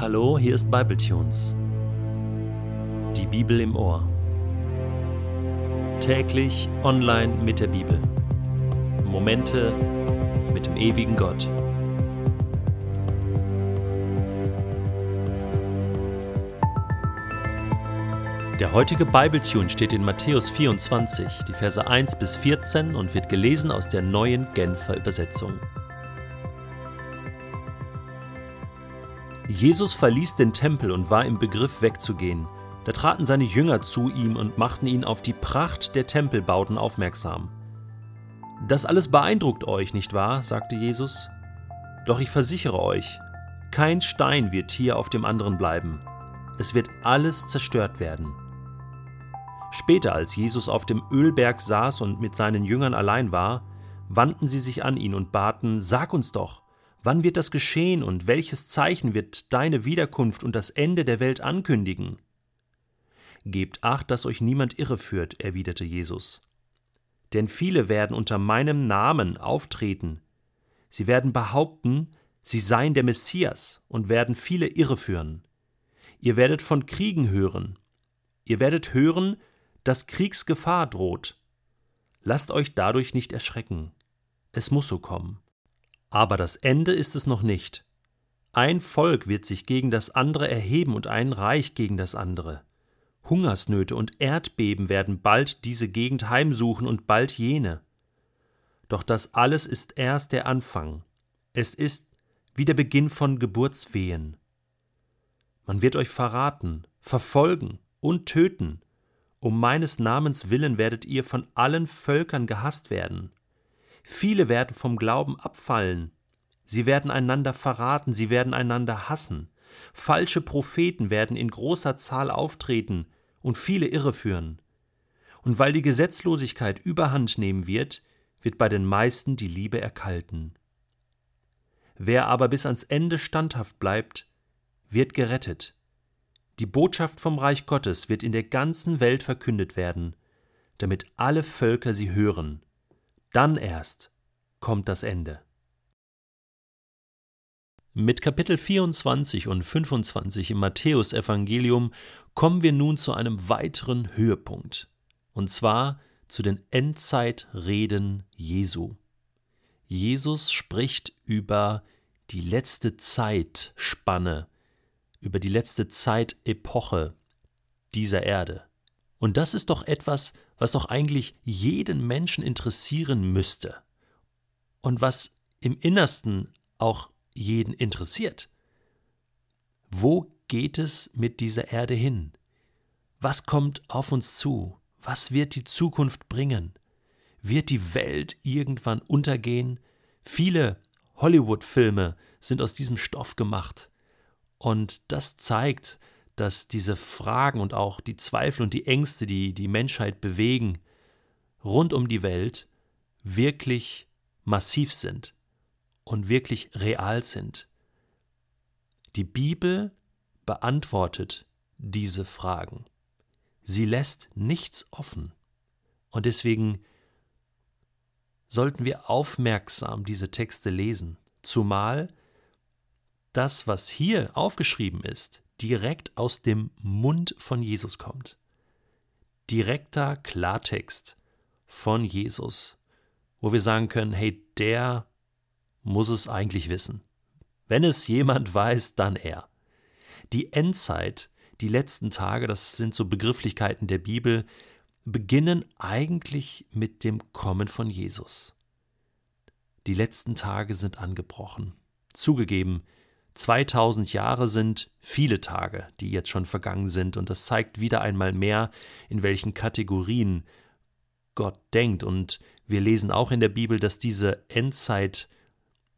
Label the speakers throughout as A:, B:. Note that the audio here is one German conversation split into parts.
A: Hallo, hier ist Bibletunes. Die Bibel im Ohr. Täglich online mit der Bibel. Momente mit dem ewigen Gott. Der heutige Bibletune steht in Matthäus 24, die Verse 1 bis 14 und wird gelesen aus der neuen Genfer Übersetzung. Jesus verließ den Tempel und war im Begriff wegzugehen. Da traten seine Jünger zu ihm und machten ihn auf die Pracht der Tempelbauten aufmerksam. Das alles beeindruckt euch, nicht wahr? sagte Jesus. Doch ich versichere euch, kein Stein wird hier auf dem anderen bleiben. Es wird alles zerstört werden. Später, als Jesus auf dem Ölberg saß und mit seinen Jüngern allein war, wandten sie sich an ihn und baten, Sag uns doch, Wann wird das geschehen und welches Zeichen wird deine Wiederkunft und das Ende der Welt ankündigen? Gebt acht, dass euch niemand irreführt, erwiderte Jesus. Denn viele werden unter meinem Namen auftreten. Sie werden behaupten, sie seien der Messias und werden viele irreführen. Ihr werdet von Kriegen hören. Ihr werdet hören, dass Kriegsgefahr droht. Lasst euch dadurch nicht erschrecken. Es muss so kommen. Aber das Ende ist es noch nicht. Ein Volk wird sich gegen das andere erheben und ein Reich gegen das andere. Hungersnöte und Erdbeben werden bald diese Gegend heimsuchen und bald jene. Doch das alles ist erst der Anfang. Es ist wie der Beginn von Geburtswehen. Man wird euch verraten, verfolgen und töten. Um meines Namens willen werdet ihr von allen Völkern gehasst werden. Viele werden vom Glauben abfallen. Sie werden einander verraten, sie werden einander hassen. Falsche Propheten werden in großer Zahl auftreten und viele irreführen. Und weil die Gesetzlosigkeit überhand nehmen wird, wird bei den meisten die Liebe erkalten. Wer aber bis ans Ende standhaft bleibt, wird gerettet. Die Botschaft vom Reich Gottes wird in der ganzen Welt verkündet werden, damit alle Völker sie hören. Dann erst kommt das Ende. Mit Kapitel 24 und 25 im Matthäusevangelium kommen wir nun zu einem weiteren Höhepunkt, und zwar zu den Endzeitreden Jesu. Jesus spricht über die letzte Zeitspanne, über die letzte Zeitepoche dieser Erde. Und das ist doch etwas, was doch eigentlich jeden Menschen interessieren müsste und was im Innersten auch jeden interessiert. Wo geht es mit dieser Erde hin? Was kommt auf uns zu? Was wird die Zukunft bringen? Wird die Welt irgendwann untergehen? Viele Hollywood-Filme sind aus diesem Stoff gemacht. Und das zeigt, dass diese Fragen und auch die Zweifel und die Ängste, die die Menschheit bewegen, rund um die Welt, wirklich massiv sind und wirklich real sind. Die Bibel beantwortet diese Fragen. Sie lässt nichts offen. Und deswegen sollten wir aufmerksam diese Texte lesen, zumal das, was hier aufgeschrieben ist, direkt aus dem Mund von Jesus kommt. Direkter Klartext von Jesus, wo wir sagen können, hey, der muss es eigentlich wissen. Wenn es jemand weiß, dann er. Die Endzeit, die letzten Tage, das sind so Begrifflichkeiten der Bibel, beginnen eigentlich mit dem Kommen von Jesus. Die letzten Tage sind angebrochen. Zugegeben, 2000 Jahre sind viele Tage, die jetzt schon vergangen sind, und das zeigt wieder einmal mehr, in welchen Kategorien Gott denkt. Und wir lesen auch in der Bibel, dass diese Endzeit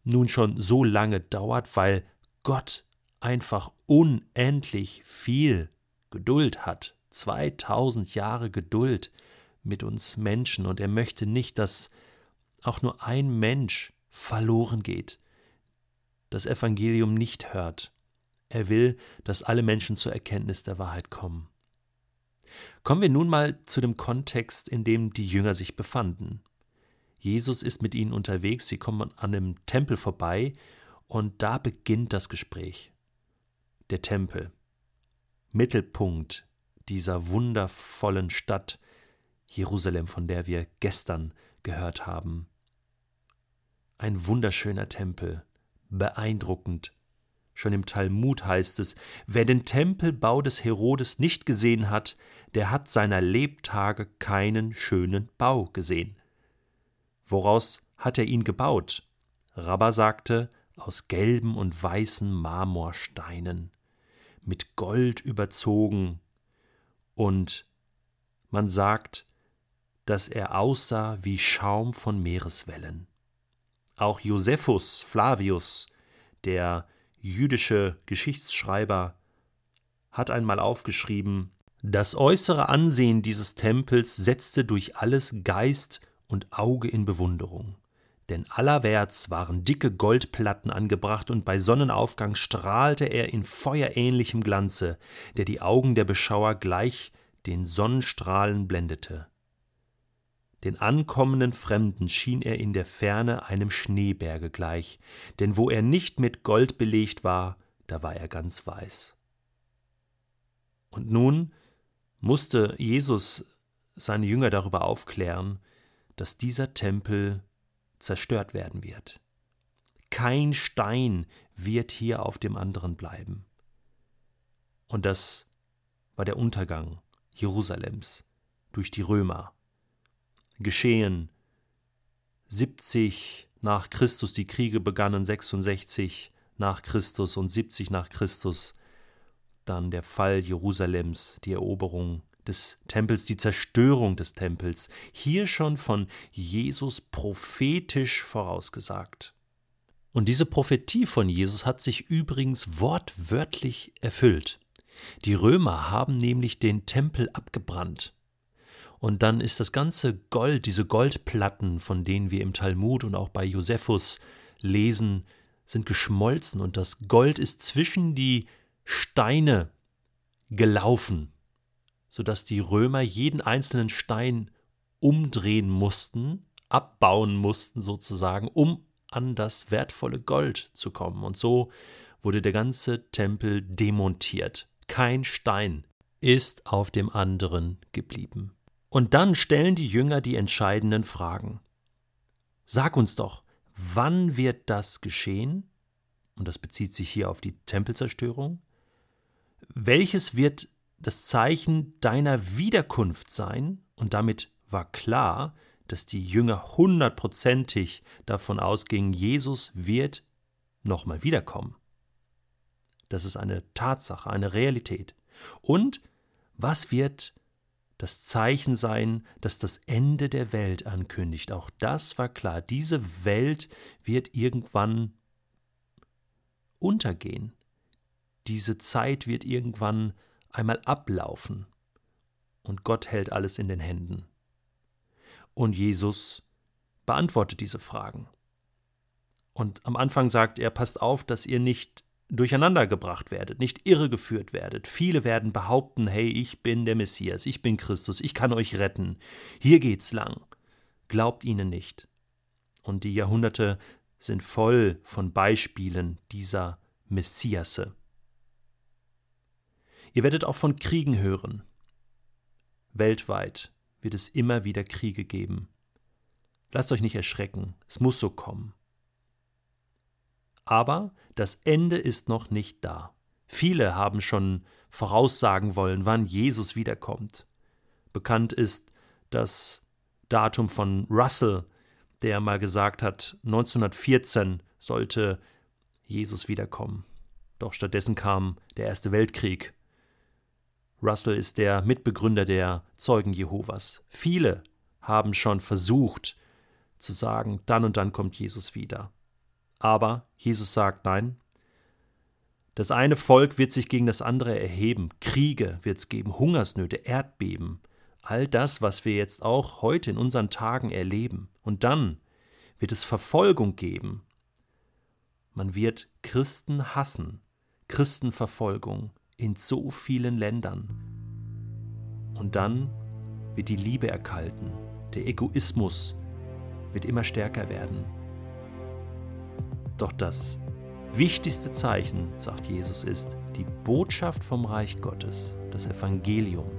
A: nun schon so lange dauert, weil Gott einfach unendlich viel Geduld hat. 2000 Jahre Geduld mit uns Menschen und er möchte nicht, dass auch nur ein Mensch verloren geht das Evangelium nicht hört. Er will, dass alle Menschen zur Erkenntnis der Wahrheit kommen. Kommen wir nun mal zu dem Kontext, in dem die Jünger sich befanden. Jesus ist mit ihnen unterwegs, sie kommen an einem Tempel vorbei und da beginnt das Gespräch. der Tempel, Mittelpunkt dieser wundervollen Stadt Jerusalem, von der wir gestern gehört haben. Ein wunderschöner Tempel, beeindruckend. Schon im Talmud heißt es, wer den Tempelbau des Herodes nicht gesehen hat, der hat seiner Lebtage keinen schönen Bau gesehen. Woraus hat er ihn gebaut? Rabba sagte, aus gelben und weißen Marmorsteinen, mit Gold überzogen, und man sagt, dass er aussah wie Schaum von Meereswellen. Auch Josephus Flavius, der jüdische Geschichtsschreiber, hat einmal aufgeschrieben, das äußere Ansehen dieses Tempels setzte durch alles Geist und Auge in Bewunderung. Denn allerwärts waren dicke Goldplatten angebracht, und bei Sonnenaufgang strahlte er in feuerähnlichem Glanze, der die Augen der Beschauer gleich den Sonnenstrahlen blendete. Den ankommenden Fremden schien er in der Ferne einem Schneeberge gleich, denn wo er nicht mit Gold belegt war, da war er ganz weiß. Und nun musste Jesus seine Jünger darüber aufklären, dass dieser Tempel zerstört werden wird. Kein Stein wird hier auf dem anderen bleiben. Und das war der Untergang Jerusalems durch die Römer geschehen. 70 nach Christus, die Kriege begannen 66 nach Christus und 70 nach Christus, dann der Fall Jerusalems, die Eroberung des Tempels, die Zerstörung des Tempels, hier schon von Jesus prophetisch vorausgesagt. Und diese Prophetie von Jesus hat sich übrigens wortwörtlich erfüllt. Die Römer haben nämlich den Tempel abgebrannt. Und dann ist das ganze Gold, diese Goldplatten, von denen wir im Talmud und auch bei Josephus lesen, sind geschmolzen und das Gold ist zwischen die Steine gelaufen, sodass die Römer jeden einzelnen Stein umdrehen mussten, abbauen mussten sozusagen, um an das wertvolle Gold zu kommen. Und so wurde der ganze Tempel demontiert. Kein Stein ist auf dem anderen geblieben. Und dann stellen die Jünger die entscheidenden Fragen. Sag uns doch, wann wird das geschehen? Und das bezieht sich hier auf die Tempelzerstörung. Welches wird das Zeichen deiner Wiederkunft sein? Und damit war klar, dass die Jünger hundertprozentig davon ausgingen, Jesus wird nochmal wiederkommen. Das ist eine Tatsache, eine Realität. Und was wird das Zeichen sein, das das Ende der Welt ankündigt. Auch das war klar. Diese Welt wird irgendwann untergehen. Diese Zeit wird irgendwann einmal ablaufen. Und Gott hält alles in den Händen. Und Jesus beantwortet diese Fragen. Und am Anfang sagt er, passt auf, dass ihr nicht durcheinandergebracht werdet, nicht irregeführt werdet. Viele werden behaupten, hey, ich bin der Messias, ich bin Christus, ich kann euch retten. Hier geht's lang. Glaubt ihnen nicht. Und die Jahrhunderte sind voll von Beispielen dieser Messiasse. Ihr werdet auch von Kriegen hören. Weltweit wird es immer wieder Kriege geben. Lasst euch nicht erschrecken, es muss so kommen. Aber das Ende ist noch nicht da. Viele haben schon voraussagen wollen, wann Jesus wiederkommt. Bekannt ist das Datum von Russell, der mal gesagt hat, 1914 sollte Jesus wiederkommen. Doch stattdessen kam der Erste Weltkrieg. Russell ist der Mitbegründer der Zeugen Jehovas. Viele haben schon versucht zu sagen, dann und dann kommt Jesus wieder. Aber Jesus sagt nein. Das eine Volk wird sich gegen das andere erheben, Kriege wird es geben, Hungersnöte, Erdbeben, all das, was wir jetzt auch heute in unseren Tagen erleben. Und dann wird es Verfolgung geben. Man wird Christen hassen, Christenverfolgung in so vielen Ländern. Und dann wird die Liebe erkalten, der Egoismus wird immer stärker werden. Doch das wichtigste Zeichen, sagt Jesus, ist, die Botschaft vom Reich Gottes, das Evangelium,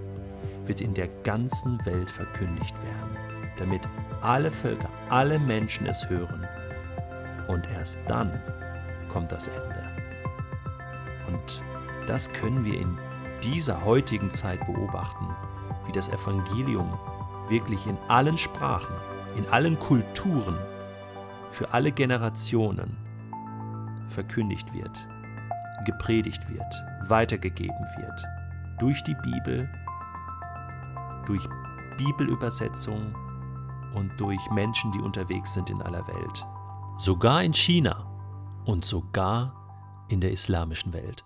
A: wird in der ganzen Welt verkündigt werden, damit alle Völker, alle Menschen es hören. Und erst dann kommt das Ende. Und das können wir in dieser heutigen Zeit beobachten, wie das Evangelium wirklich in allen Sprachen, in allen Kulturen, für alle Generationen verkündigt wird, gepredigt wird, weitergegeben wird. Durch die Bibel, durch Bibelübersetzung und durch Menschen, die unterwegs sind in aller Welt. Sogar in China und sogar in der islamischen Welt.